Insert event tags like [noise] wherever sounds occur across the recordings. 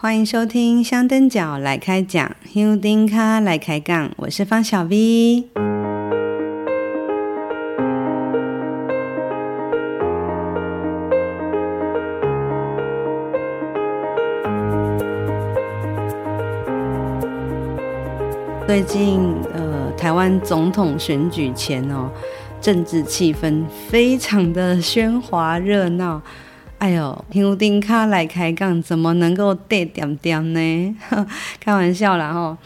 欢迎收听香灯脚来开讲，香灯脚来开杠，我是方小 V。最近呃，台湾总统选举前哦，政治气氛非常的喧哗热闹。哎呦，香灯脚来开讲，怎么能够带点点呢？[laughs] 开玩笑啦哈，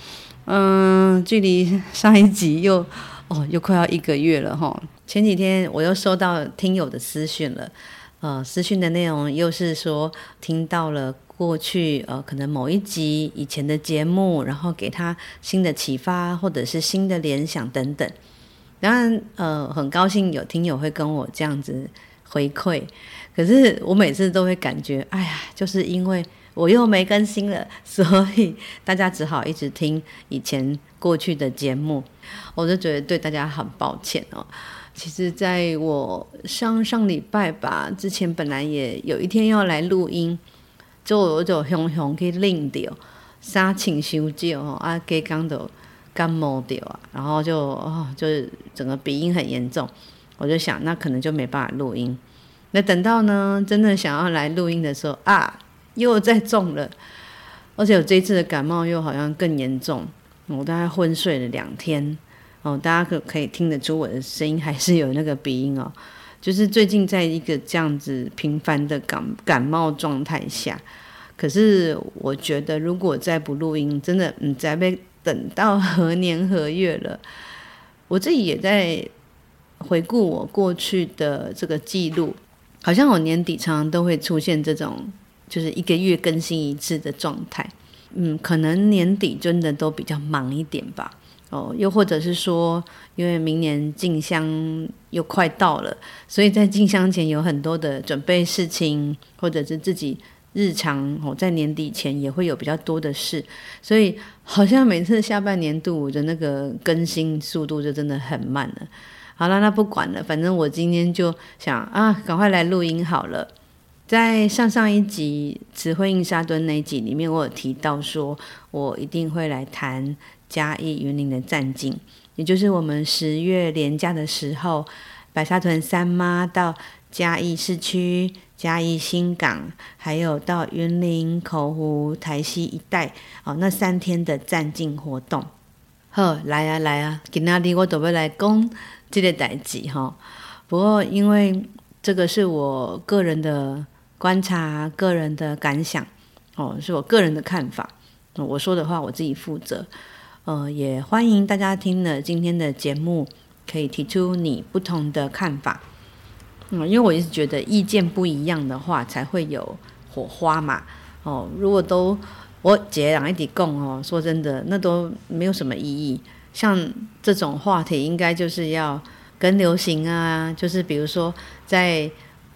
嗯，距离上一集又哦又快要一个月了哈。前几天我又收到听友的私讯了，呃，私讯的内容又是说听到了过去呃可能某一集以前的节目，然后给他新的启发或者是新的联想等等。当然呃很高兴有听友会跟我这样子回馈。可是我每次都会感觉，哎呀，就是因为我又没更新了，所以大家只好一直听以前过去的节目，我就觉得对大家很抱歉哦。其实，在我上上礼拜吧之前，本来也有一天要来录音，就我就熊熊去领掉，杀青休假哦，啊，刚刚都感冒掉啊，然后就哦，就是整个鼻音很严重，我就想那可能就没办法录音。那等到呢，真的想要来录音的时候啊，又再中了，而且我这一次的感冒又好像更严重，我大概昏睡了两天。哦，大家可可以听得出我的声音还是有那个鼻音哦，就是最近在一个这样子频繁的感感冒状态下，可是我觉得如果再不录音，真的嗯，再被等到何年何月了，我自己也在回顾我过去的这个记录。好像我年底常常都会出现这种，就是一个月更新一次的状态。嗯，可能年底真的都比较忙一点吧。哦，又或者是说，因为明年进香又快到了，所以在进香前有很多的准备事情，或者是自己日常哦，在年底前也会有比较多的事，所以好像每次下半年度我的那个更新速度就真的很慢了。好了，那不管了，反正我今天就想啊，赶快来录音好了。在上上一集慈惠印沙墩那一集里面，我有提到说，我一定会来谈嘉义云林的战境，也就是我们十月连假的时候，白沙屯三妈到嘉义市区、嘉义新港，还有到云林口湖、台西一带哦，那三天的战境活动。好，来啊来啊，今仔日我都要来讲。这个代志哈，不过因为这个是我个人的观察、个人的感想哦，是我个人的看法。我说的话我自己负责。呃，也欢迎大家听了今天的节目，可以提出你不同的看法。嗯，因为我一直觉得意见不一样的话，才会有火花嘛。哦，如果都我姐两一起共哦，说真的，那都没有什么意义。像这种话题，应该就是要跟流行啊，就是比如说在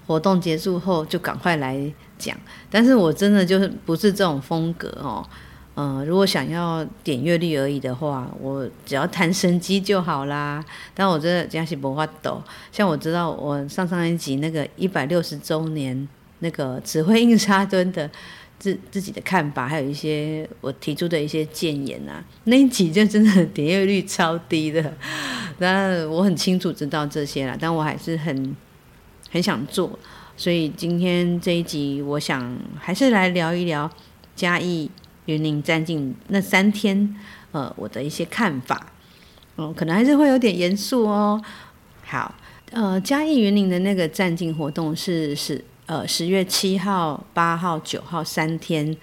活动结束后就赶快来讲。但是我真的就是不是这种风格哦，嗯、呃，如果想要点阅率而已的话，我只要谈神机就好啦。但我真的讲是不法抖，像我知道我上上一集那个一百六十周年那个指挥印沙墩的。自自己的看法，还有一些我提出的一些建言啊，那一集就真的点阅率超低的。[laughs] 那我很清楚知道这些了，但我还是很很想做，所以今天这一集，我想还是来聊一聊嘉义云林战境那三天，呃，我的一些看法。嗯，可能还是会有点严肃哦。好，呃，嘉义云林的那个战境活动是是。呃，十月七号、八号、九号三天，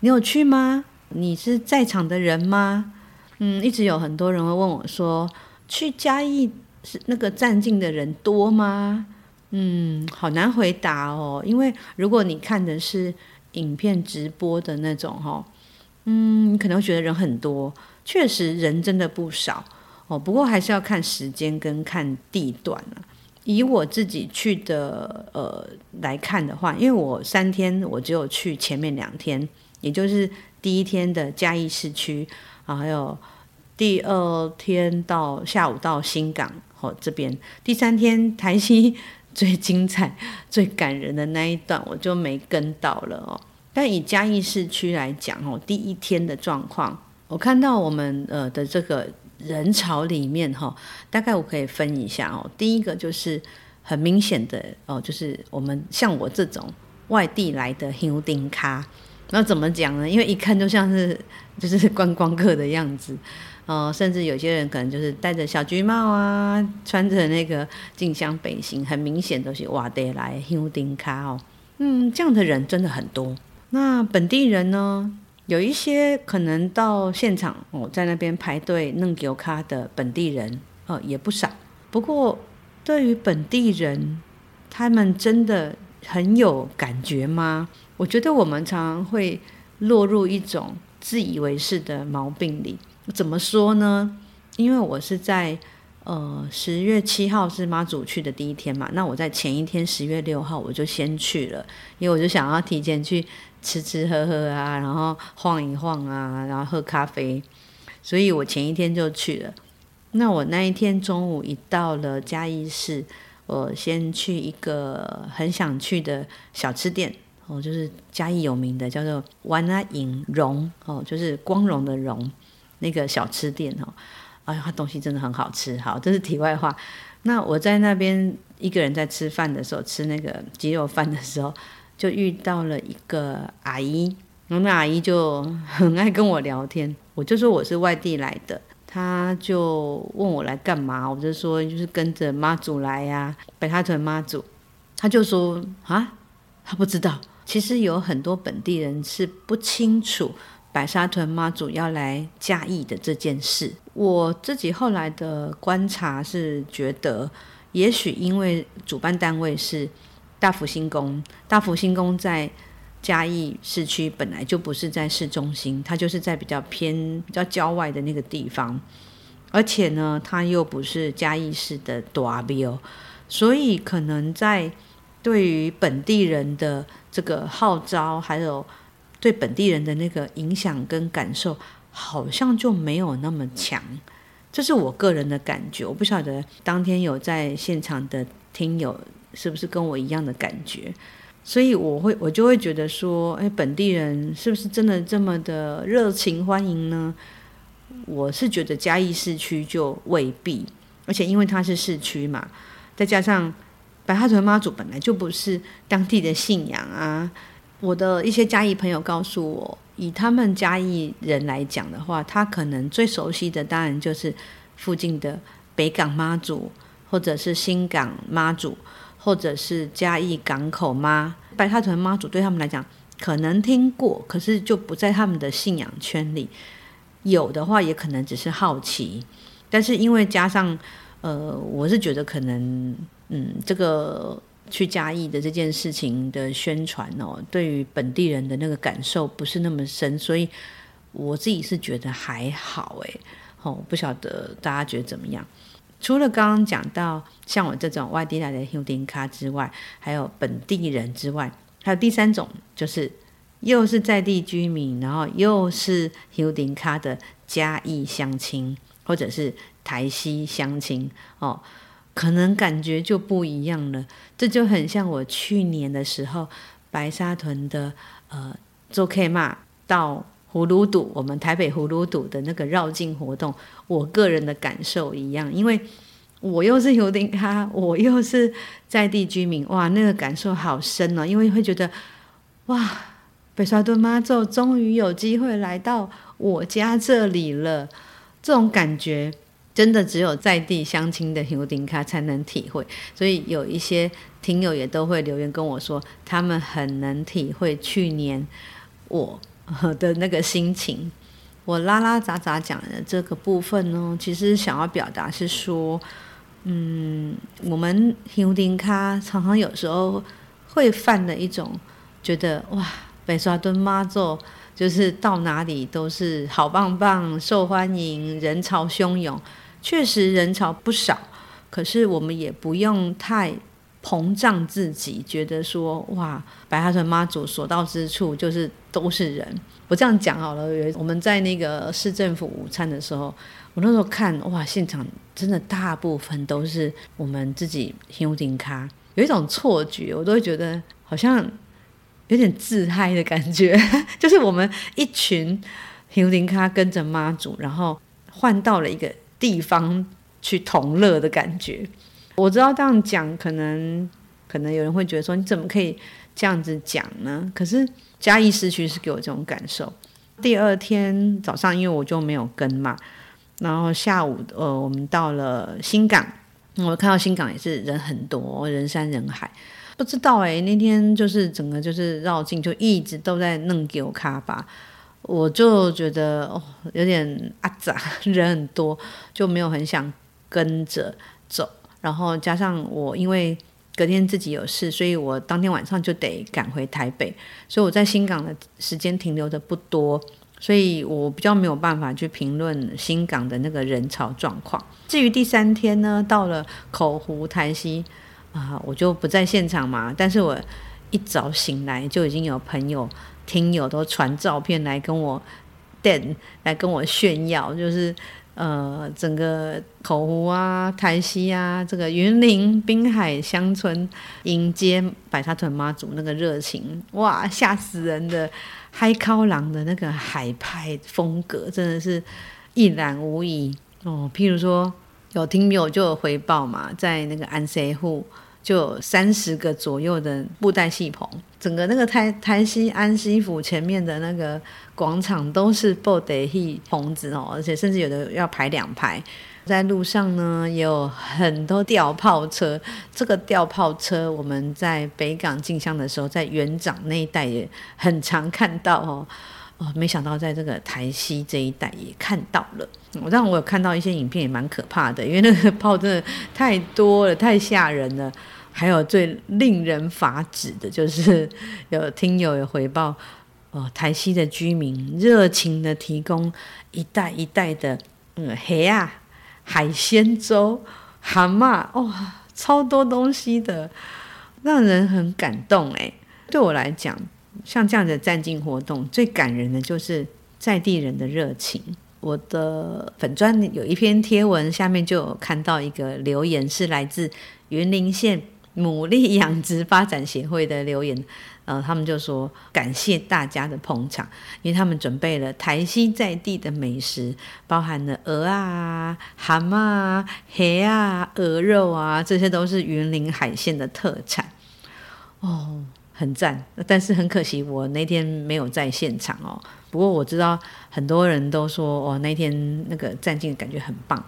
你有去吗？你是在场的人吗？嗯，一直有很多人会问我说，去嘉义是那个站境的人多吗？嗯，好难回答哦，因为如果你看的是影片直播的那种哈，嗯，你可能会觉得人很多，确实人真的不少哦，不过还是要看时间跟看地段啊。以我自己去的呃来看的话，因为我三天我只有去前面两天，也就是第一天的嘉义市区啊，还有第二天到下午到新港哦这边，第三天台西最精彩、最感人的那一段我就没跟到了哦。但以嘉义市区来讲哦，第一天的状况，我看到我们呃的这个人潮里面哈，大概我可以分一下哦。第一个就是很明显的哦，就是我们像我这种外地来的乡丁咖，那怎么讲呢？因为一看就像是 [laughs] 就是观光客的样子。哦，甚至有些人可能就是戴着小橘帽啊，穿着那个进香背心，很明显都是外地来乡丁咖哦。嗯，这样的人真的很多。那本地人呢，有一些可能到现场哦，在那边排队弄油卡的本地人哦，也不少。不过，对于本地人，他们真的很有感觉吗？我觉得我们常常会落入一种自以为是的毛病里。怎么说呢？因为我是在呃十月七号是妈祖去的第一天嘛，那我在前一天十月六号我就先去了，因为我就想要提前去吃吃喝喝啊，然后晃一晃啊，然后喝咖啡，所以我前一天就去了。那我那一天中午一到了嘉义市，我先去一个很想去的小吃店哦，就是嘉义有名的叫做湾仔营荣哦，就是光荣的荣。那个小吃店哦，哎呀，东西真的很好吃。好，这是题外话。那我在那边一个人在吃饭的时候，吃那个鸡肉饭的时候，就遇到了一个阿姨。然后那阿姨就很爱跟我聊天。我就说我是外地来的，她就问我来干嘛。我就说就是跟着妈祖来呀，白沙屯妈祖。她就说啊，她不知道。其实有很多本地人是不清楚。白沙屯妈祖要来嘉义的这件事，我自己后来的观察是觉得，也许因为主办单位是大福星宫，大福星宫在嘉义市区本来就不是在市中心，它就是在比较偏、比较郊外的那个地方，而且呢，它又不是嘉义市的大庙，所以可能在对于本地人的这个号召还有。对本地人的那个影响跟感受，好像就没有那么强，这是我个人的感觉。我不晓得当天有在现场的听友是不是跟我一样的感觉，所以我会我就会觉得说，哎，本地人是不是真的这么的热情欢迎呢？我是觉得嘉义市区就未必，而且因为它是市区嘛，再加上白沙屯妈祖本来就不是当地的信仰啊。我的一些嘉义朋友告诉我，以他们嘉义人来讲的话，他可能最熟悉的当然就是附近的北港妈祖，或者是新港妈祖，或者是嘉义港口妈。白沙屯妈祖对他们来讲可能听过，可是就不在他们的信仰圈里。有的话也可能只是好奇，但是因为加上呃，我是觉得可能嗯这个。去嘉义的这件事情的宣传哦，对于本地人的那个感受不是那么深，所以我自己是觉得还好诶。哦，不晓得大家觉得怎么样？除了刚刚讲到像我这种外地来的乡丁咖之外，还有本地人之外，还有第三种，就是又是在地居民，然后又是乡丁咖的嘉义乡亲，或者是台西乡亲哦。可能感觉就不一样了，这就很像我去年的时候，白沙屯的呃做 K 嘛，到葫芦堵，我们台北葫芦堵的那个绕境活动，我个人的感受一样，因为我又是有点咖，我又是在地居民，哇，那个感受好深哦，因为会觉得哇，北沙屯妈祖终于有机会来到我家这里了，这种感觉。真的只有在地乡亲的乡丁咖才能体会，所以有一些听友也都会留言跟我说，他们很能体会去年我 [laughs] 的那个心情。我拉拉杂杂讲的这个部分呢，其实想要表达是说，嗯，我们乡丁咖常常有时候会犯的一种觉得哇，北沙屯妈祖就是到哪里都是好棒棒、受欢迎、人潮汹涌。确实人潮不少，可是我们也不用太膨胀自己，觉得说哇，白沙屯妈祖所到之处就是都是人。我这样讲好了，我们在那个市政府午餐的时候，我那时候看哇，现场真的大部分都是我们自己乡丁咖，有一种错觉，我都会觉得好像有点自嗨的感觉，[laughs] 就是我们一群希林卡跟着妈祖，然后换到了一个地方去同乐的感觉。我知道这样讲，可能可能有人会觉得说，你怎么可以这样子讲呢？可是嘉义市区是给我这种感受。第二天早上，因为我就没有跟嘛，然后下午呃，我们到了新港，我看到新港也是人很多，人山人海。不知道哎，那天就是整个就是绕境，就一直都在弄给我卡吧，我就觉得哦有点阿杂，人很多，就没有很想跟着走。然后加上我因为隔天自己有事，所以我当天晚上就得赶回台北，所以我在新港的时间停留的不多，所以我比较没有办法去评论新港的那个人潮状况。至于第三天呢，到了口湖台西。啊，我就不在现场嘛，但是我一早醒来就已经有朋友、听友都传照片来跟我电，来跟我炫耀，就是呃，整个口湖啊、台西啊，这个云林滨海乡村迎接白沙屯妈祖那个热情，哇，吓死人的嗨靠狼的那个海派风格，真的是一览无遗哦。譬如说。有听友就有回报嘛，在那个安塞户就三十个左右的布袋戏棚，整个那个台台西安西府前面的那个广场都是布袋戏棚子哦，而且甚至有的要排两排。在路上呢，也有很多吊炮车，这个吊炮车我们在北港进香的时候，在园长那一带也很常看到哦。哦，没想到在这个台西这一带也看到了。我当然我有看到一些影片，也蛮可怕的，因为那个炮真的太多了，太吓人了。还有最令人发指的就是 [laughs] 有听友有回报，哦，台西的居民热情的提供一袋一袋的嗯黑啊海鲜粥、蛤蟆，哇、哦，超多东西的，让人很感动哎。对我来讲。像这样的站境活动，最感人的就是在地人的热情。我的粉专有一篇贴文，下面就有看到一个留言，是来自云林县牡蛎养殖发展协会的留言。呃，他们就说感谢大家的捧场，因为他们准备了台西在地的美食，包含了鹅啊、蛤蟆啊、虾啊、鹅肉啊，这些都是云林海鲜的特产。哦。很赞，但是很可惜，我那天没有在现场哦。不过我知道很多人都说，哦，那天那个站境感觉很棒。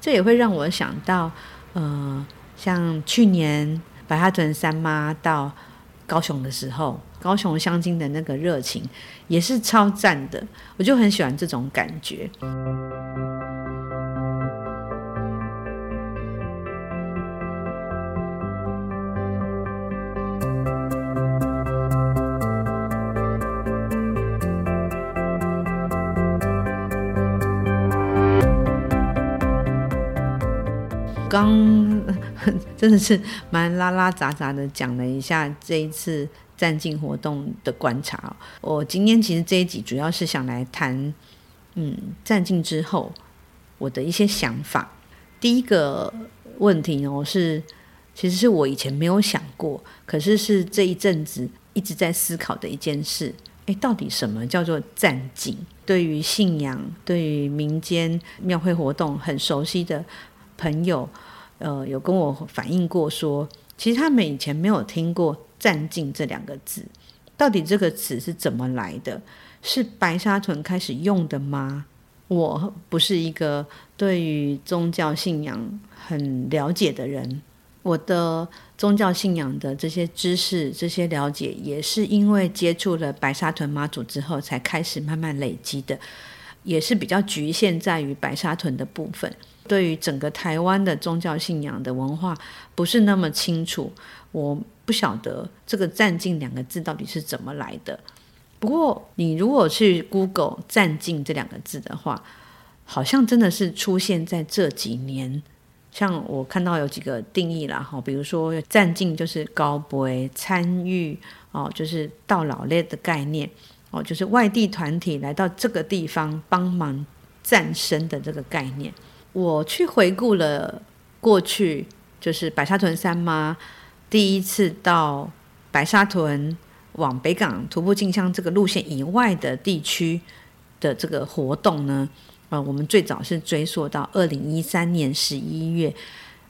这也会让我想到，呃，像去年白哈屯三妈到高雄的时候，高雄香精的那个热情也是超赞的。我就很喜欢这种感觉。刚真的是蛮拉拉杂杂的讲了一下这一次站境活动的观察。我今天其实这一集主要是想来谈，嗯，站境之后我的一些想法。第一个问题呢是，其实是我以前没有想过，可是是这一阵子一直在思考的一件事。诶，到底什么叫做站境？对于信仰，对于民间庙会活动很熟悉的朋友。呃，有跟我反映过说，其实他们以前没有听过“站境”这两个字，到底这个词是怎么来的？是白沙屯开始用的吗？我不是一个对于宗教信仰很了解的人，我的宗教信仰的这些知识、这些了解，也是因为接触了白沙屯妈祖之后，才开始慢慢累积的，也是比较局限在于白沙屯的部分。对于整个台湾的宗教信仰的文化不是那么清楚，我不晓得这个“站境”两个字到底是怎么来的。不过，你如果去 Google“ 站境”这两个字的话，好像真的是出现在这几年。像我看到有几个定义啦，哈，比如说“站境”就是高杯参与哦，就是到老列的概念哦，就是外地团体来到这个地方帮忙战身的这个概念。我去回顾了过去，就是白沙屯三妈第一次到白沙屯往北港徒步进香这个路线以外的地区的这个活动呢，呃，我们最早是追溯到二零一三年十一月，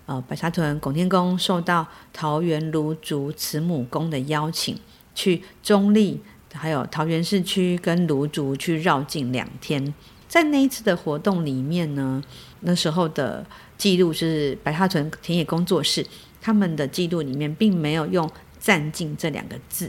呃，白沙屯拱天宫受到桃园芦竹慈母宫的邀请，去中坜还有桃园市区跟芦竹去绕境两天。在那一次的活动里面呢，那时候的记录是白沙屯田野工作室他们的记录里面并没有用“战境”这两个字。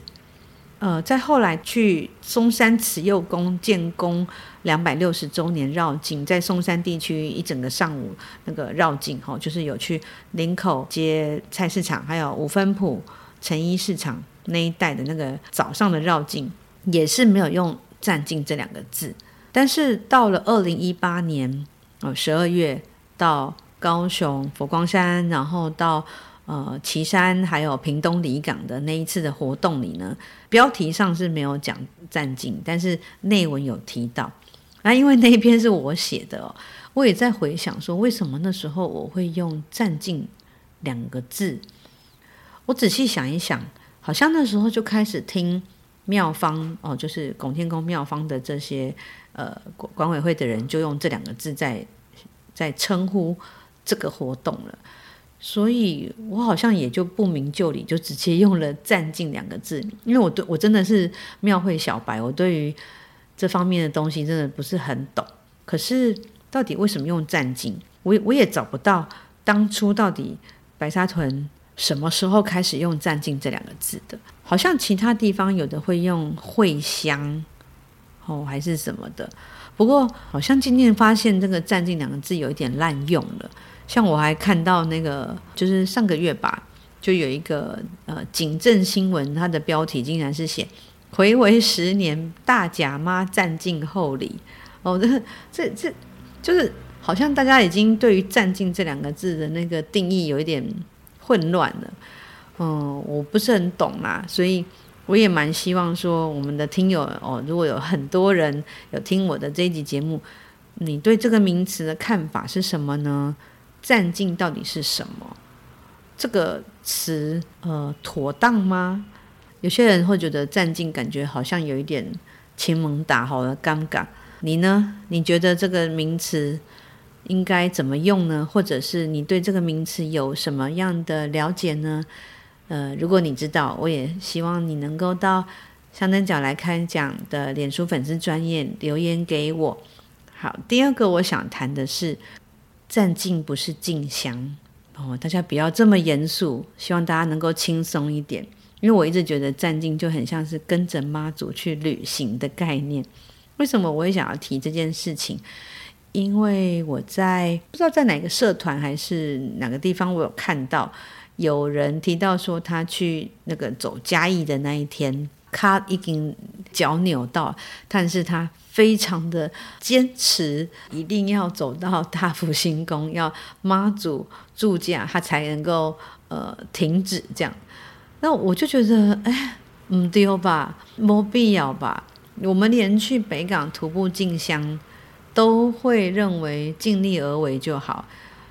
呃，在后来去松山慈幼宫建宫两百六十周年绕境，在松山地区一整个上午那个绕境，哈，就是有去林口街菜市场，还有五分埔成衣市场那一带的那个早上的绕境，也是没有用“战境”这两个字。但是到了二零一八年，呃，十二月到高雄佛光山，然后到。呃，旗山还有屏东离港的那一次的活动里呢，标题上是没有讲战境，但是内文有提到。那因为那一篇是我写的哦，我也在回想说，为什么那时候我会用战境两个字？我仔细想一想，好像那时候就开始听妙方哦，就是拱天宫妙方的这些呃管委会的人，就用这两个字在在称呼这个活动了。所以我好像也就不明就里，就直接用了“战境”两个字，因为我对我真的是庙会小白，我对于这方面的东西真的不是很懂。可是到底为什么用“战境”，我我也找不到当初到底白沙屯什么时候开始用“战境”这两个字的。好像其他地方有的会用“会香”哦，还是什么的。不过好像今天发现这个“战境”两个字有一点滥用了。像我还看到那个，就是上个月吧，就有一个呃警政新闻，它的标题竟然是写“回违十年大甲妈战境厚礼”。哦，这这这就是好像大家已经对于“战境”这两个字的那个定义有一点混乱了。嗯，我不是很懂啦，所以我也蛮希望说，我们的听友哦，如果有很多人有听我的这一集节目，你对这个名词的看法是什么呢？战境到底是什么？这个词呃妥当吗？有些人会觉得战境感觉好像有一点亲蒙打好的尴尬。你呢？你觉得这个名词应该怎么用呢？或者是你对这个名词有什么样的了解呢？呃，如果你知道，我也希望你能够到香灯角来开讲的脸书粉丝专页留言给我。好，第二个我想谈的是。战境不是进香哦，大家不要这么严肃，希望大家能够轻松一点。因为我一直觉得战境就很像是跟着妈祖去旅行的概念。为什么我会想要提这件事情？因为我在不知道在哪个社团还是哪个地方，我有看到有人提到说他去那个走嘉义的那一天，他已经脚扭到，但是他。非常的坚持，一定要走到大福兴宫，要妈祖住驾，他才能够呃停止这样。那我就觉得，哎，唔丢吧，没必要吧。我们连去北港徒步进香，都会认为尽力而为就好。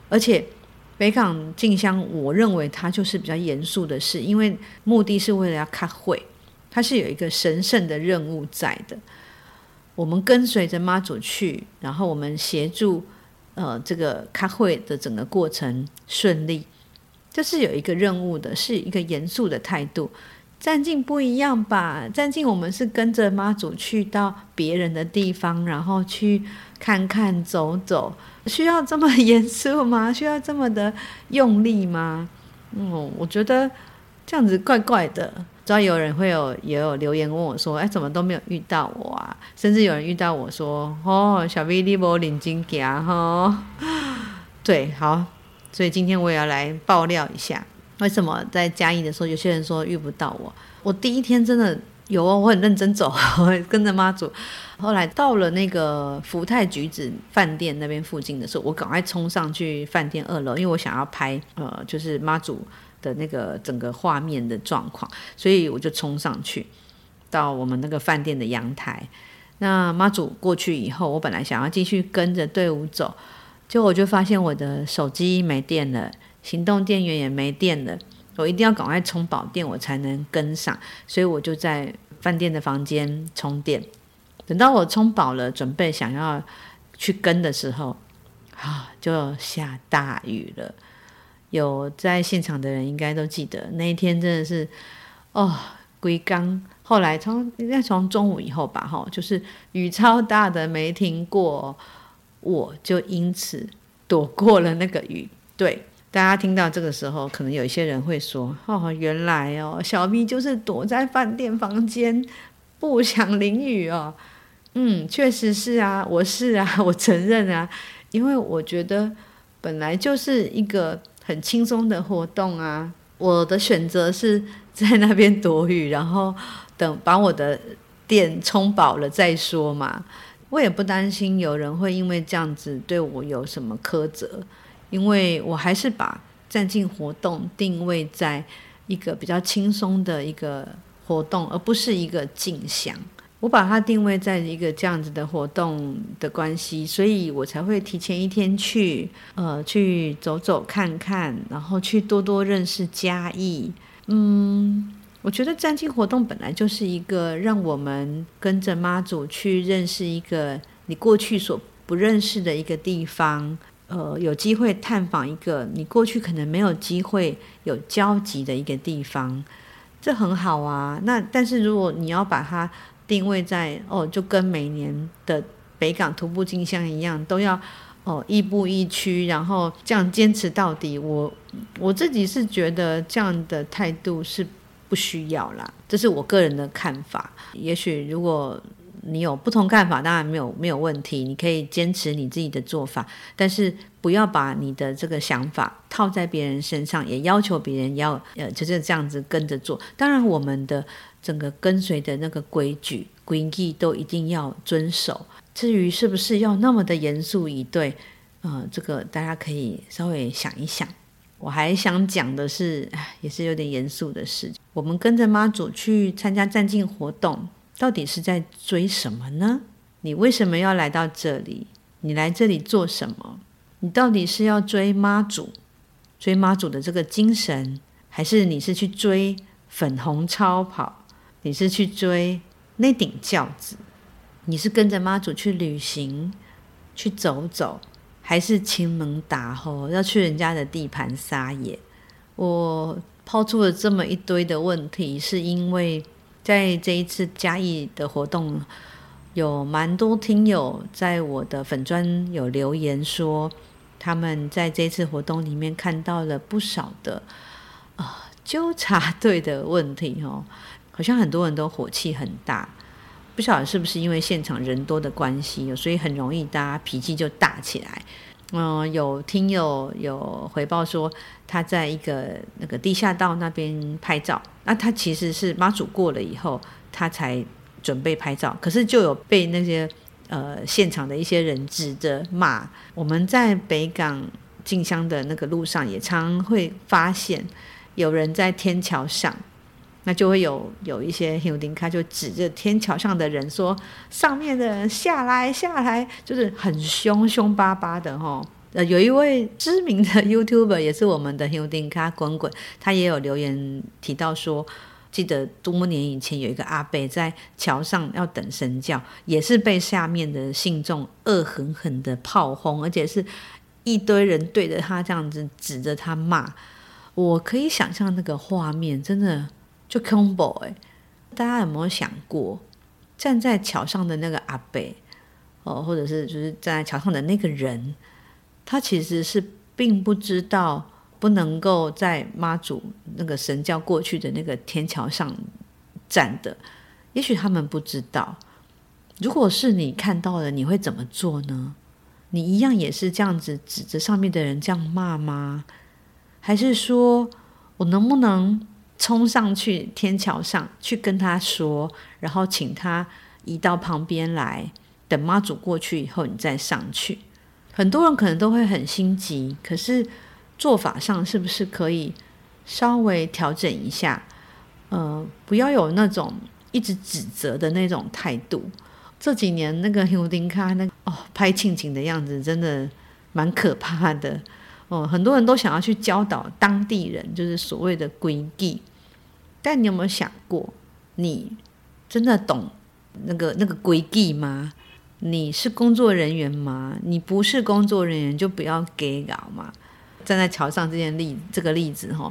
而且北港进香，我认为它就是比较严肃的事，因为目的是为了要开会，它是有一个神圣的任务在的。我们跟随着妈祖去，然后我们协助，呃，这个开会的整个过程顺利，这是有一个任务的，是一个严肃的态度。站境不一样吧？站境我们是跟着妈祖去到别人的地方，然后去看看走走，需要这么严肃吗？[laughs] 需要这么的用力吗？嗯，我觉得这样子怪怪的。知道有人会有也有留言问我说：“哎，怎么都没有遇到我啊？”甚至有人遇到我说：“哦，小 V 你无领金夹哈。” [laughs] 对，好，所以今天我也要来爆料一下，为什么在嘉义的时候，有些人说遇不到我。我第一天真的有哦，我很认真走，[laughs] 跟着妈祖。后来到了那个福泰橘子饭店那边附近的时候，我赶快冲上去饭店二楼，因为我想要拍呃，就是妈祖。的那个整个画面的状况，所以我就冲上去到我们那个饭店的阳台。那妈祖过去以后，我本来想要继续跟着队伍走，结果我就发现我的手机没电了，行动电源也没电了，我一定要赶快充饱电，我才能跟上。所以我就在饭店的房间充电。等到我充饱了，准备想要去跟的时候，啊，就下大雨了。有在现场的人应该都记得，那一天真的是哦，龟缸。后来从应该从中午以后吧，哈，就是雨超大的没停过，我就因此躲过了那个雨。对，大家听到这个时候，可能有一些人会说：“哦，原来哦，小咪就是躲在饭店房间，不想淋雨哦。”嗯，确实是啊，我是啊，[laughs] 我承认啊，因为我觉得本来就是一个很轻松的活动啊，我的选择是 [laughs] 在那边躲雨，然后。等把我的电充饱了再说嘛，我也不担心有人会因为这样子对我有什么苛责，因为我还是把站静活动定位在一个比较轻松的一个活动，而不是一个静香。我把它定位在一个这样子的活动的关系，所以我才会提前一天去，呃，去走走看看，然后去多多认识嘉义，嗯。我觉得站静活动本来就是一个让我们跟着妈祖去认识一个你过去所不认识的一个地方，呃，有机会探访一个你过去可能没有机会有交集的一个地方，这很好啊。那但是如果你要把它定位在哦，就跟每年的北港徒步进香一样，都要哦亦步亦趋，然后这样坚持到底，我我自己是觉得这样的态度是。不需要啦，这是我个人的看法。也许如果你有不同看法，当然没有没有问题，你可以坚持你自己的做法，但是不要把你的这个想法套在别人身上，也要求别人要呃就是这样子跟着做。当然，我们的整个跟随的那个规矩规矩都一定要遵守。至于是不是要那么的严肃以对，呃，这个大家可以稍微想一想。我还想讲的是，[sighs] 也是有点严肃的事。我们跟着妈祖去参加站境活动，到底是在追什么呢？你为什么要来到这里？你来这里做什么？你到底是要追妈祖，追妈祖的这个精神，还是你是去追粉红超跑？你是去追那顶轿子？你是跟着妈祖去旅行，去走走？还是亲门打吼，要去人家的地盘撒野。我抛出了这么一堆的问题，是因为在这一次嘉义的活动，有蛮多听友在我的粉专有留言说，他们在这次活动里面看到了不少的啊纠察队的问题哦，好像很多人都火气很大。不晓得是不是因为现场人多的关系，所以很容易大家脾气就大起来。嗯，有听友有回报说他在一个那个地下道那边拍照，那他其实是妈祖过了以后，他才准备拍照，可是就有被那些呃现场的一些人指着骂。我们在北港进香的那个路上，也常会发现有人在天桥上。那就会有有一些兄弟他就指着天桥上的人说：“上面的人下来下来，就是很凶凶巴巴的哈。”呃，有一位知名的 YouTuber 也是我们的兄弟卡滚滚，他也有留言提到说，记得多年以前有一个阿伯在桥上要等神教，也是被下面的信众恶狠狠的炮轰，而且是一堆人对着他这样子指着他骂。我可以想象那个画面，真的。就 combo 哎，大家有没有想过，站在桥上的那个阿伯哦，或者是就是站在桥上的那个人，他其实是并不知道不能够在妈祖那个神教过去的那个天桥上站的。也许他们不知道，如果是你看到了，你会怎么做呢？你一样也是这样子指着上面的人这样骂吗？还是说我能不能？冲上去天桥上去跟他说，然后请他移到旁边来，等妈祖过去以后你再上去。很多人可能都会很心急，可是做法上是不是可以稍微调整一下？呃，不要有那种一直指责的那种态度。这几年那个尤丁卡那个、哦拍庆景的样子，真的蛮可怕的。哦，很多人都想要去教导当地人，就是所谓的规矩。但你有没有想过，你真的懂那个那个规矩吗？你是工作人员吗？你不是工作人员就不要给搞嘛。站在桥上这件例这个例子哈，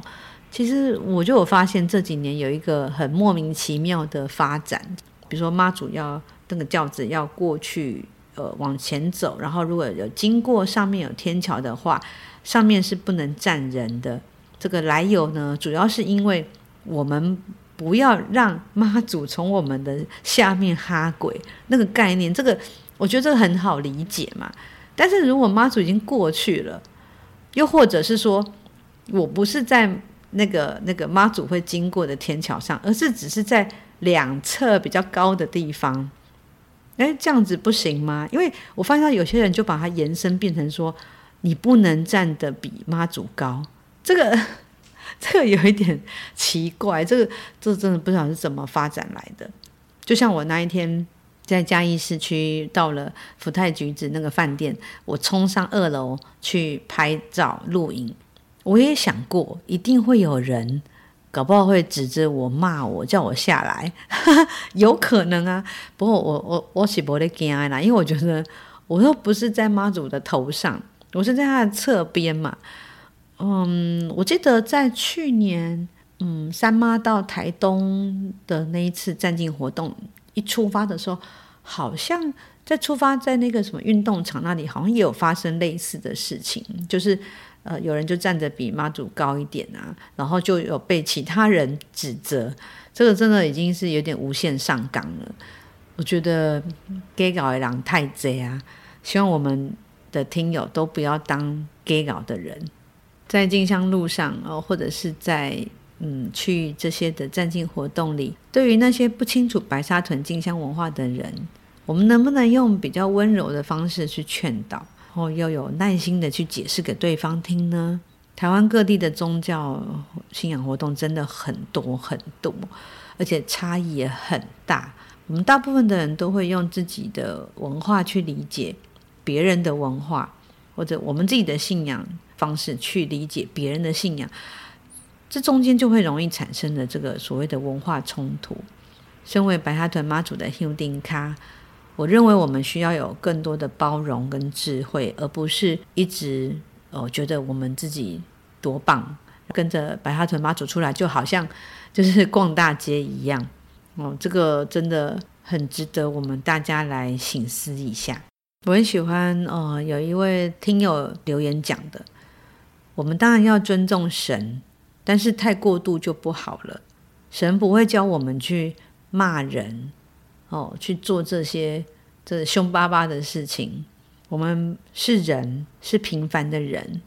其实我就有发现这几年有一个很莫名其妙的发展，比如说妈祖要那个轿子要过去。呃，往前走，然后如果有经过上面有天桥的话，上面是不能站人的。这个来由呢，主要是因为我们不要让妈祖从我们的下面哈鬼 [laughs] 那个概念，这个我觉得这个很好理解嘛。但是如果妈祖已经过去了，又或者是说我不是在那个那个妈祖会经过的天桥上，而是只是在两侧比较高的地方。哎，这样子不行吗？因为我发现到有些人就把它延伸变成说，你不能站得比妈祖高，这个 [laughs] 这个有一点奇怪，这个这真的不知道是怎么发展来的。就像我那一天在嘉义市区到了福泰橘子那个饭店，我冲上二楼去拍照录影，我也想过一定会有人。搞不好会指着我骂我，叫我下来，[laughs] 有可能啊。不过我我我是不会惊啦，因为我觉得我又不是在妈祖的头上，我是在他的侧边嘛。嗯，我记得在去年，嗯，三妈到台东的那一次站境活动一出发的时候，好像在出发在那个什么运动场那里，好像也有发生类似的事情，就是。呃，有人就站着比妈祖高一点啊，然后就有被其他人指责，这个真的已经是有点无限上纲了。我觉得 gay 搞的人太贼啊，希望我们的听友都不要当假搞的人，在进香路上哦，或者是在嗯去这些的站境活动里，对于那些不清楚白沙屯进香文化的人，我们能不能用比较温柔的方式去劝导？然后又有耐心的去解释给对方听呢。台湾各地的宗教信仰活动真的很多很多，而且差异也很大。我们大部分的人都会用自己的文化去理解别人的文化，或者我们自己的信仰方式去理解别人的信仰，这中间就会容易产生的这个所谓的文化冲突。身为白沙屯妈祖的香灯脚。我认为我们需要有更多的包容跟智慧，而不是一直哦觉得我们自己多棒，跟着白沙屯妈祖出来，就好像就是逛大街一样哦。这个真的很值得我们大家来省思一下。我很喜欢哦，有一位听友留言讲的，我们当然要尊重神，但是太过度就不好了。神不会教我们去骂人。哦，去做这些这凶巴巴的事情。我们是人，是平凡的人，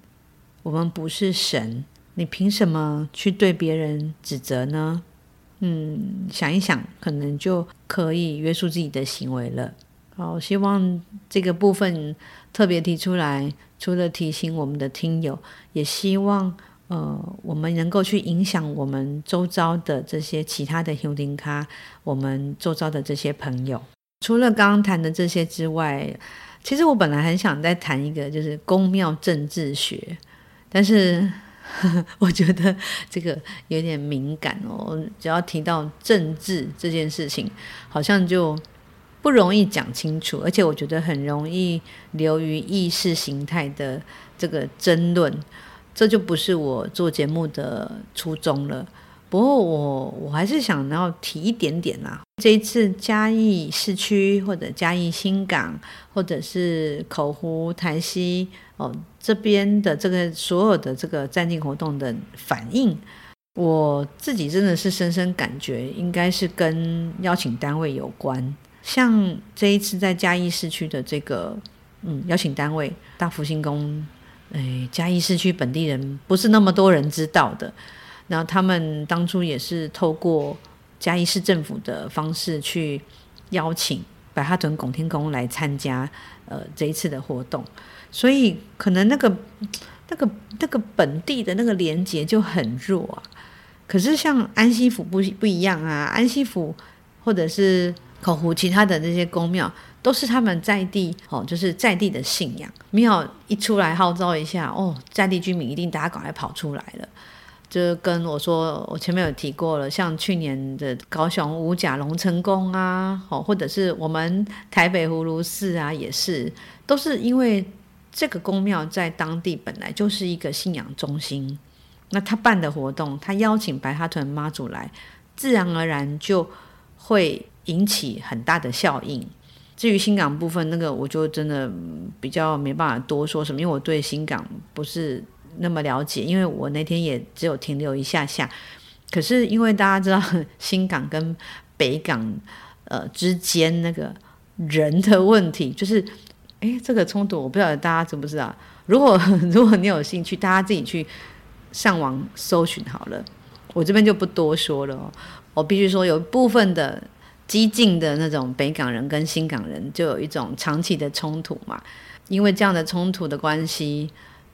我们不是神。你凭什么去对别人指责呢？嗯，想一想，可能就可以约束自己的行为了。好，希望这个部分特别提出来，除了提醒我们的听友，也希望。呃，我们能够去影响我们周遭的这些其他的香灯脚，我们周遭的这些朋友。除了刚刚谈的这些之外，其实我本来很想再谈一个，就是宫庙政治学，但是 [laughs] 我觉得这个有点敏感哦。只要提到政治这件事情，好像就不容易讲清楚，而且我觉得很容易流于意识形态的这个争论。这就不是我做节目的初衷了。不过我我还是想要提一点点啦。这一次嘉义市区或者嘉义新港或者是口湖台西哦这边的这个所有的这个站境活动的反应，我自己真的是深深感觉应该是跟邀请单位有关。像这一次在嘉义市区的这个嗯邀请单位大福星宫。哎，嘉义市区本地人不是那么多人知道的。然后他们当初也是透过嘉义市政府的方式去邀请白哈屯拱天宫来参加呃这一次的活动，所以可能那个那个那个本地的那个连结就很弱啊。可是像安西府不不一样啊，安西府或者是口湖其他的这些宫庙，都是他们在地哦，就是在地的信仰。庙一出来号召一下，哦，在地居民一定大家赶快跑出来了。就是跟我说，我前面有提过了，像去年的高雄五甲龙城宫啊，哦，或者是我们台北葫芦寺啊，也是，都是因为这个宫庙在当地本来就是一个信仰中心，那他办的活动，他邀请白沙屯妈祖来，自然而然就会引起很大的效应。至于新港部分，那个我就真的比较没办法多说什么，因为我对新港不是。那么了解，因为我那天也只有停留一下下，可是因为大家知道新港跟北港呃之间那个人的问题，就是诶，这个冲突我不晓得大家知不知道。如果 [laughs] 如果你有兴趣，大家自己去上网搜寻好了，我这边就不多说了。我必须说，有部分的激进的那种北港人跟新港人就有一种长期的冲突嘛，因为这样的冲突的关系。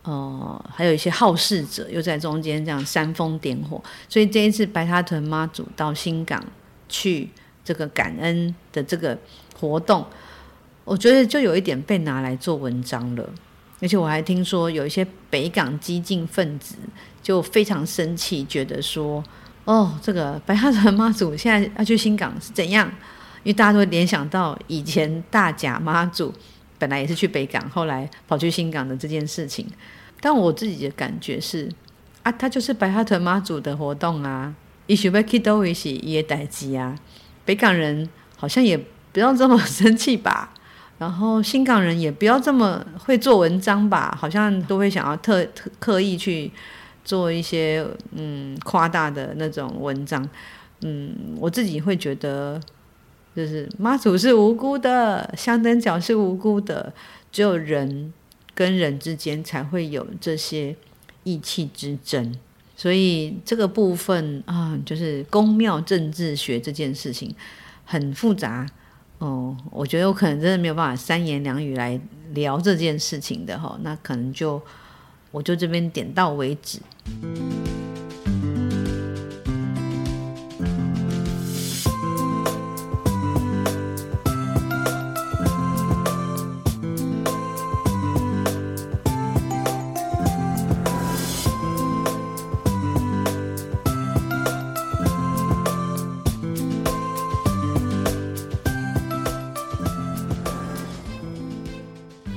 呃，还有一些好事者又在中间这样煽风点火，所以这一次白沙屯妈祖到新港去这个感恩的这个活动，我觉得就有一点被拿来做文章了。而且我还听说有一些北港激进分子就非常生气，觉得说，哦，这个白沙屯妈祖现在要去新港是怎样？因为大家都会联想到以前大甲妈祖。本来也是去北港，后来跑去新港的这件事情，但我自己的感觉是，啊，他就是白沙屯妈祖的活动啊，伊想要去倒位是伊的代志啊，北港人好像也不要这么生气吧，然后新港人也不要这么会做文章吧，好像都会想要特特刻意去做一些嗯夸大的那种文章，嗯，我自己会觉得。就是妈祖是无辜的，香灯脚是无辜的，只有人跟人之间才会有这些意气之争，所以这个部分啊，就是宫庙政治学这件事情很复杂哦。我觉得我可能真的没有办法三言两语来聊这件事情的哈，那可能就我就这边点到为止。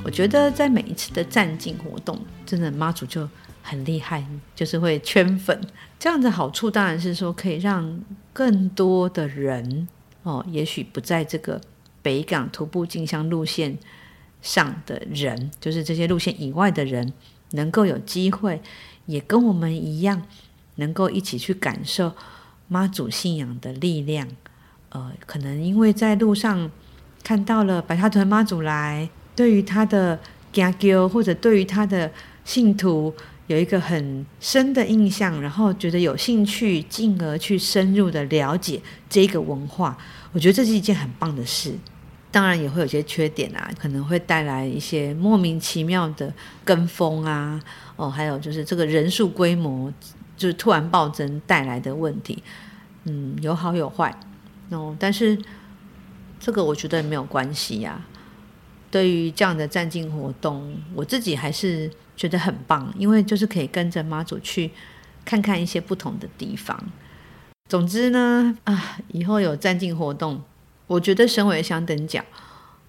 我觉得在每一次的站境活动，真的妈祖就很厉害，就是会圈粉。这样的好处当然是说，可以让更多的人哦，也许不在这个北港徒步进香路线上的人，就是这些路线以外的人，能够有机会，也跟我们一样，能够一起去感受妈祖信仰的力量。呃，可能因为在路上看到了白沙屯妈祖来。对于他的家教，或者对于他的信徒有一个很深的印象，然后觉得有兴趣，进而去深入的了解这个文化，我觉得这是一件很棒的事。当然也会有些缺点啊，可能会带来一些莫名其妙的跟风啊，哦，还有就是这个人数规模就是突然暴增带来的问题，嗯，有好有坏哦。但是这个我觉得没有关系呀、对于这样的站境活动，我自己还是觉得很棒，因为就是可以跟着妈祖去看看一些不同的地方。总之呢，啊，以后有站境活动，我觉得身为香灯脚，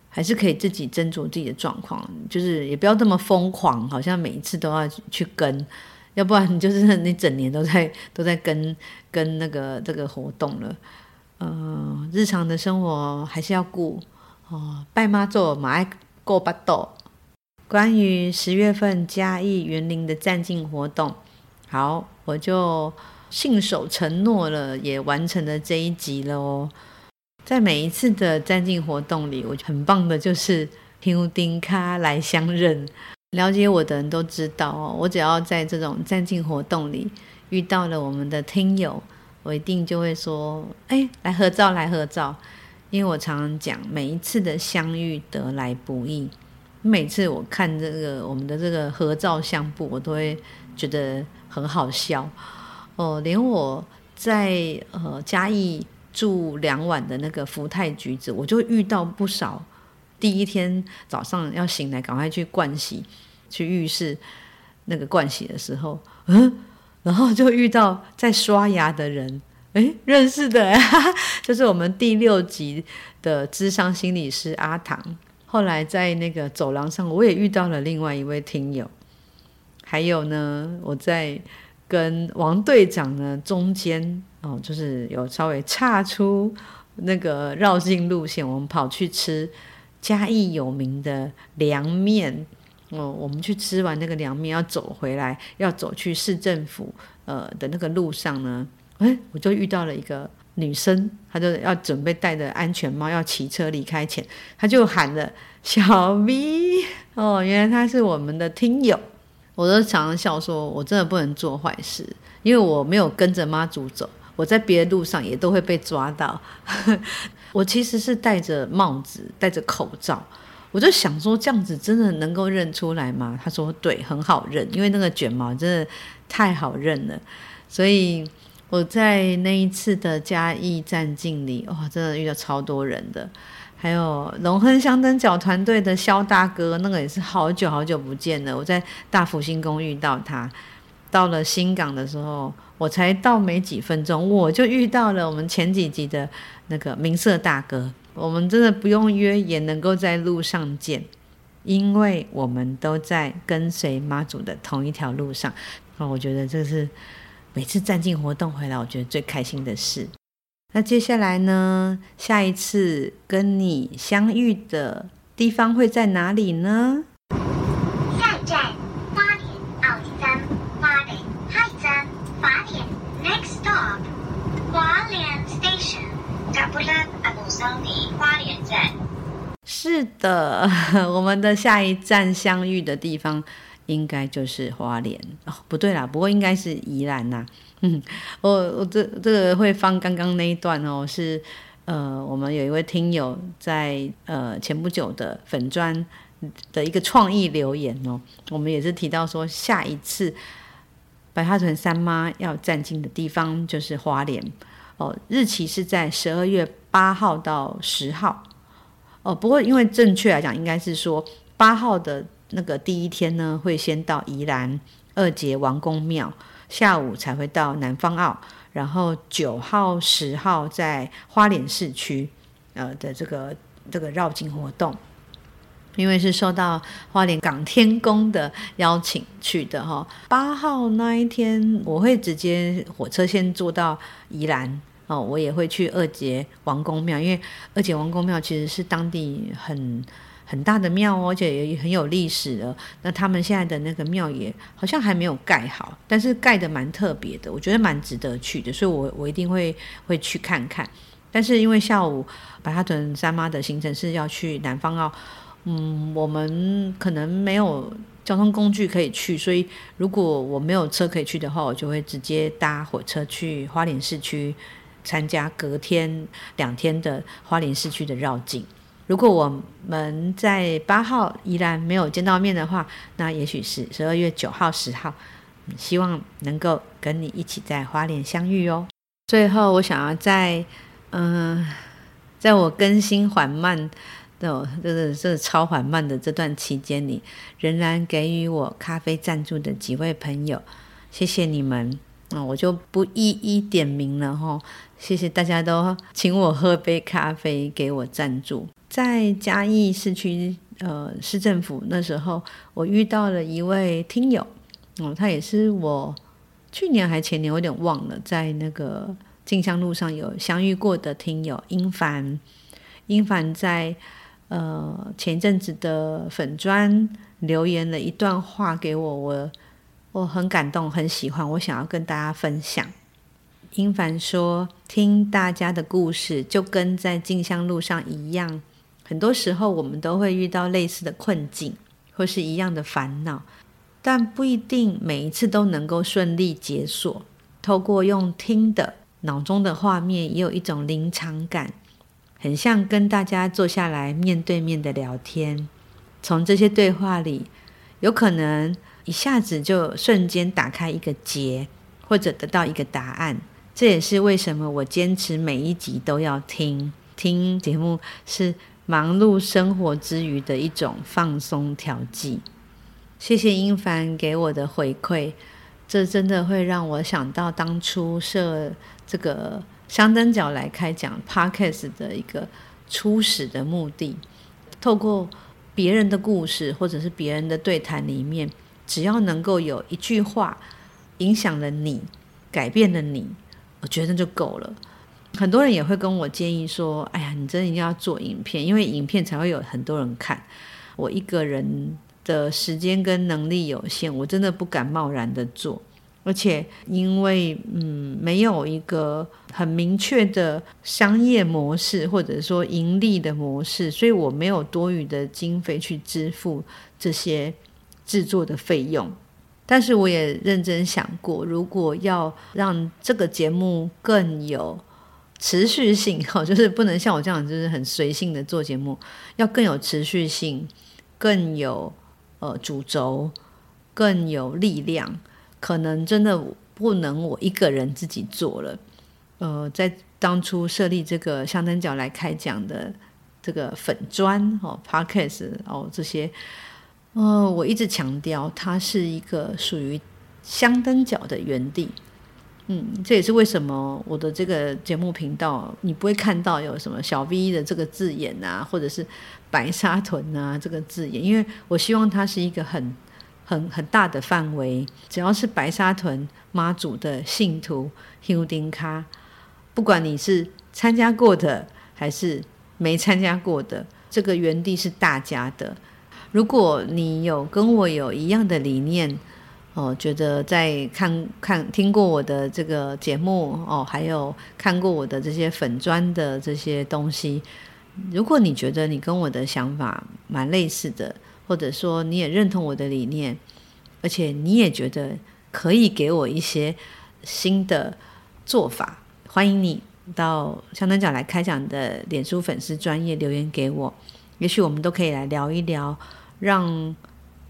还是可以自己斟酌自己的状况，就是也不要这么疯狂，好像每一次都要去跟，要不然你就是你整年都在都在跟 [laughs] 跟那个这个活动了。呃，日常的生活还是要顾。哦，拜妈祖马爱过巴豆。关于十月份嘉义园林的站境活动，好，我就信守承诺了，也完成了这一集了哦。在每一次的站境活动里，我很棒的就是香灯脚来相认。了解我的人都知道哦，我只要在这种站境活动里遇到了我们的听友，我一定就会说：“哎，来合照，来合照。”因为我常常讲，每一次的相遇得来不易。每次我看这个我们的这个合照相簿，我都会觉得很好笑哦。连我在呃嘉义住两晚的那个福泰橘子，我就遇到不少。第一天早上要醒来，赶快去盥洗，去浴室那个盥洗的时候，嗯，然后就遇到在刷牙的人，诶，认识的，[laughs] 就是我们第六集的智商心理师阿唐。后来在那个走廊上，我也遇到了另外一位听友，还有呢，我在跟王队长呢中间哦，就是有稍微岔出那个绕境路线，我们跑去吃。嘉义有名的凉面哦，我们去吃完那个凉面，要走回来，要走去市政府呃的那个路上呢，哎，我就遇到了一个女生，她就要准备戴着安全帽要骑车离开前，她就喊了小 V [laughs] 哦，原来她是我们的听友，我都常常笑说，我真的不能做坏事，因为我没有跟着妈祖走，我在别的路上也都会被抓到。[laughs] 我其实是戴着帽子，戴着口罩，我就想说，这样子真的能够认出来吗？他说对，很好认，因为那个卷毛真的太好认了。所以我在那一次的嘉义站境里，哇，真的遇到超多人的，还有龙亨香灯脚团队的萧大哥，那个也是好久好久不见了。我在大福星宫遇到他，到了新港的时候，我才到没几分钟，我就遇到了我们前几集的。那个明色大哥，我们真的不用约也能够在路上见，因为我们都在跟随妈祖的同一条路上。那我觉得这是每次站进活动回来，我觉得最开心的事。那接下来呢？下一次跟你相遇的地方会在哪里呢？下一站花莲奥迪站，花莲下一站花莲 Next stop 花莲 Station。花莲站。是的，[laughs] 我们的下一站相遇的地方应该就是花莲哦，不对啦，不过应该是宜兰呐。[laughs] 嗯，我我这这个会放刚刚那一段哦，是呃，我们有一位听友在呃前不久的粉专的一个创意留言哦，我们也是提到说，下一次白沙屯三妈要站境的地方就是花莲。哦，日期是在十二月八号到十号。哦，不过因为正确来讲，应该是说八号的那个第一天呢，会先到宜兰二结王公庙，下午才会到南方澳，然后九号、十号在花莲市区呃的这个这个绕境活动。因为是受到花莲港天宫的邀请去的哈，八号那一天我会直接火车先坐到宜兰哦，我也会去二结王公庙，因为二结王公庙其实是当地很很大的庙哦，而且也很有历史的。那他们现在的那个庙也好像还没有盖好，但是盖得蛮特别的，我觉得蛮值得去的，所以我我一定会会去看看。但是因为下午白沙屯三妈的行程是要去南方澳。嗯，我们可能没有交通工具可以去，所以如果我没有车可以去的话，我就会直接搭火车去花莲市区参加隔天两天的花莲市区的绕境。如果我们在八号依然没有见到面的话，那也许是十二月九号、十号，希望能够跟你一起在花莲相遇哦。最后，我想要在嗯、在我更新缓慢。的，这个这个超缓慢的这段期间里，仍然给予我咖啡赞助的几位朋友，谢谢你们。啊、我就不一一点名了哈、哦。谢谢大家都请我喝杯咖啡，给我赞助。在嘉义市区呃市政府那时候，我遇到了一位听友，哦，他也是我去年还前年，我有点忘了，在那个进香路上有相遇过的听友英凡，英凡在。呃，前阵子的粉专留言了一段话给我，我我很感动，很喜欢，我想要跟大家分享。英凡说：“听大家的故事，就跟在进香路上一样，很多时候我们都会遇到类似的困境，或是一样的烦恼，但不一定每一次都能够顺利解锁。透过用听的，脑中的画面也有一种临场感。”很像跟大家坐下来面对面的聊天，从这些对话里，有可能一下子就瞬间打开一个结，或者得到一个答案，这也是为什么我坚持每一集都要听。听节目是忙碌生活之余的一种放松调剂。谢谢英凡给我的回馈，这真的会让我想到当初设这个香灯角来开讲 Podcast 的一个初始的目的。透过别人的故事或者是别人的对谈里面，只要能够有一句话影响了你，改变了你，我觉得就够了。很多人也会跟我建议说：“哎呀，你真的一定要做影片，因为影片才会有很多人看。”我一个人的时间跟能力有限，我真的不敢贸然的做。而且因为嗯，没有一个很明确的商业模式，或者说盈利的模式，所以我没有多余的经费去支付这些制作的费用。但是我也认真想过，如果要让这个节目更有持续性哈，[laughs] 就是不能像我这样，就是很随性的做节目，要更有持续性，更有呃主轴，更有力量。可能真的不能我一个人自己做了。呃，在当初设立这个香灯角来开讲的这个粉砖哦，Podcast 哦这些，呃，我一直强调它是一个属于香灯角的园地。嗯，这也是为什么我的这个节目频道，你不会看到有什么小 V 的这个字眼啊，或者是白沙屯啊这个字眼，因为我希望它是一个很、很、很大的范围，只要是白沙屯妈祖的信徒，香灯脚，不管你是参加过的还是没参加过的，这个园地是大家的。如果你有跟我有一样的理念，哦，觉得在看看听过我的这个节目哦，还有看过我的这些粉砖的这些东西，如果你觉得你跟我的想法蛮类似的，或者说你也认同我的理念，而且你也觉得可以给我一些新的做法，欢迎你到香灯脚来开讲的脸书粉丝专业留言给我，也许我们都可以来聊一聊，让。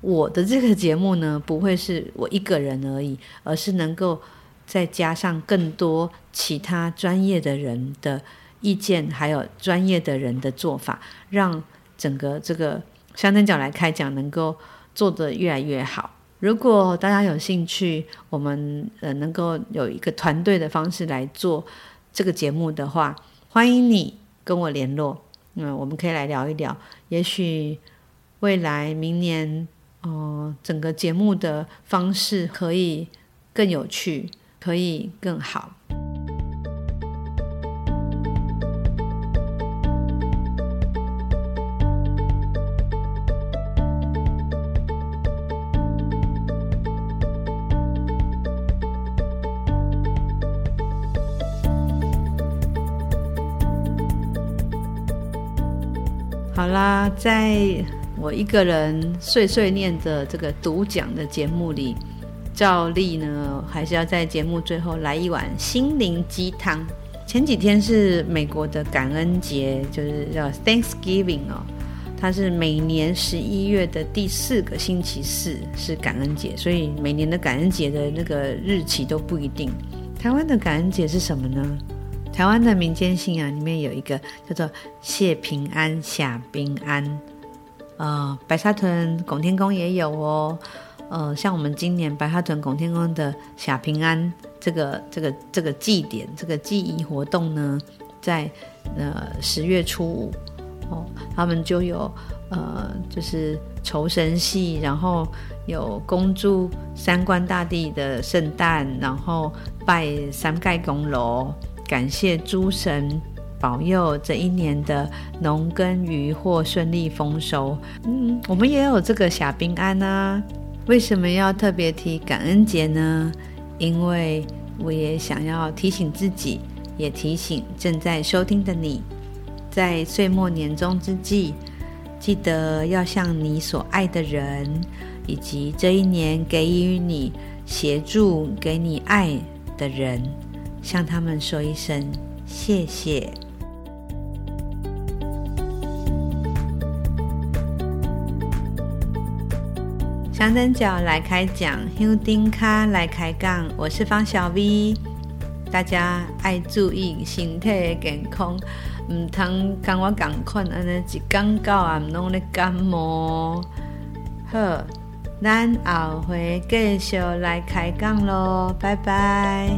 我的这个节目呢，不会是我一个人而已，而是能够再加上更多其他专业的人的意见，还有专业的人的做法，让整个这个香灯角来开讲能够做得越来越好。如果大家有兴趣，我们呃能够有一个团队的方式来做这个节目的话，欢迎你跟我联络，嗯，我们可以来聊一聊，也许未来明年。哦，整个节目的方式可以更有趣，可以更好。好啦，在。我一个人碎碎念的这个读讲的节目里，照例呢，还是要在节目最后来一碗心灵鸡汤。前几天是美国的感恩节，就是叫 Thanksgiving 哦，它是每年十一月的第四个星期四是感恩节，所以每年的感恩节的那个日期都不一定。台湾的感恩节是什么呢？台湾的民间信仰里面有一个叫做谢平安、下平安。呃，白沙屯拱天宫也有哦。呃，像我们今年白沙屯拱天宫的下平安这个这个这个祭典，这个祭仪活动呢，在呃十月初五哦，他们就有呃就是酬神戏，然后有恭祝三官大帝的圣诞，然后拜三盖公楼，感谢诸神。保佑这一年的农耕渔获顺利丰收。嗯，我们也有这个小平安啊。为什么要特别提感恩节呢？因为我也想要提醒自己，也提醒正在收听的你，在岁末年终之际，记得要向你所爱的人，以及这一年给予你协助、给你爱的人，向他们说一声谢谢。香灯脚来开讲，香灯卡来开讲，我是方小 V。大家爱注意身体的健康，唔通跟我共款安尼一讲到啊，拢咧感冒。好，咱后回继续来开讲喽，拜拜。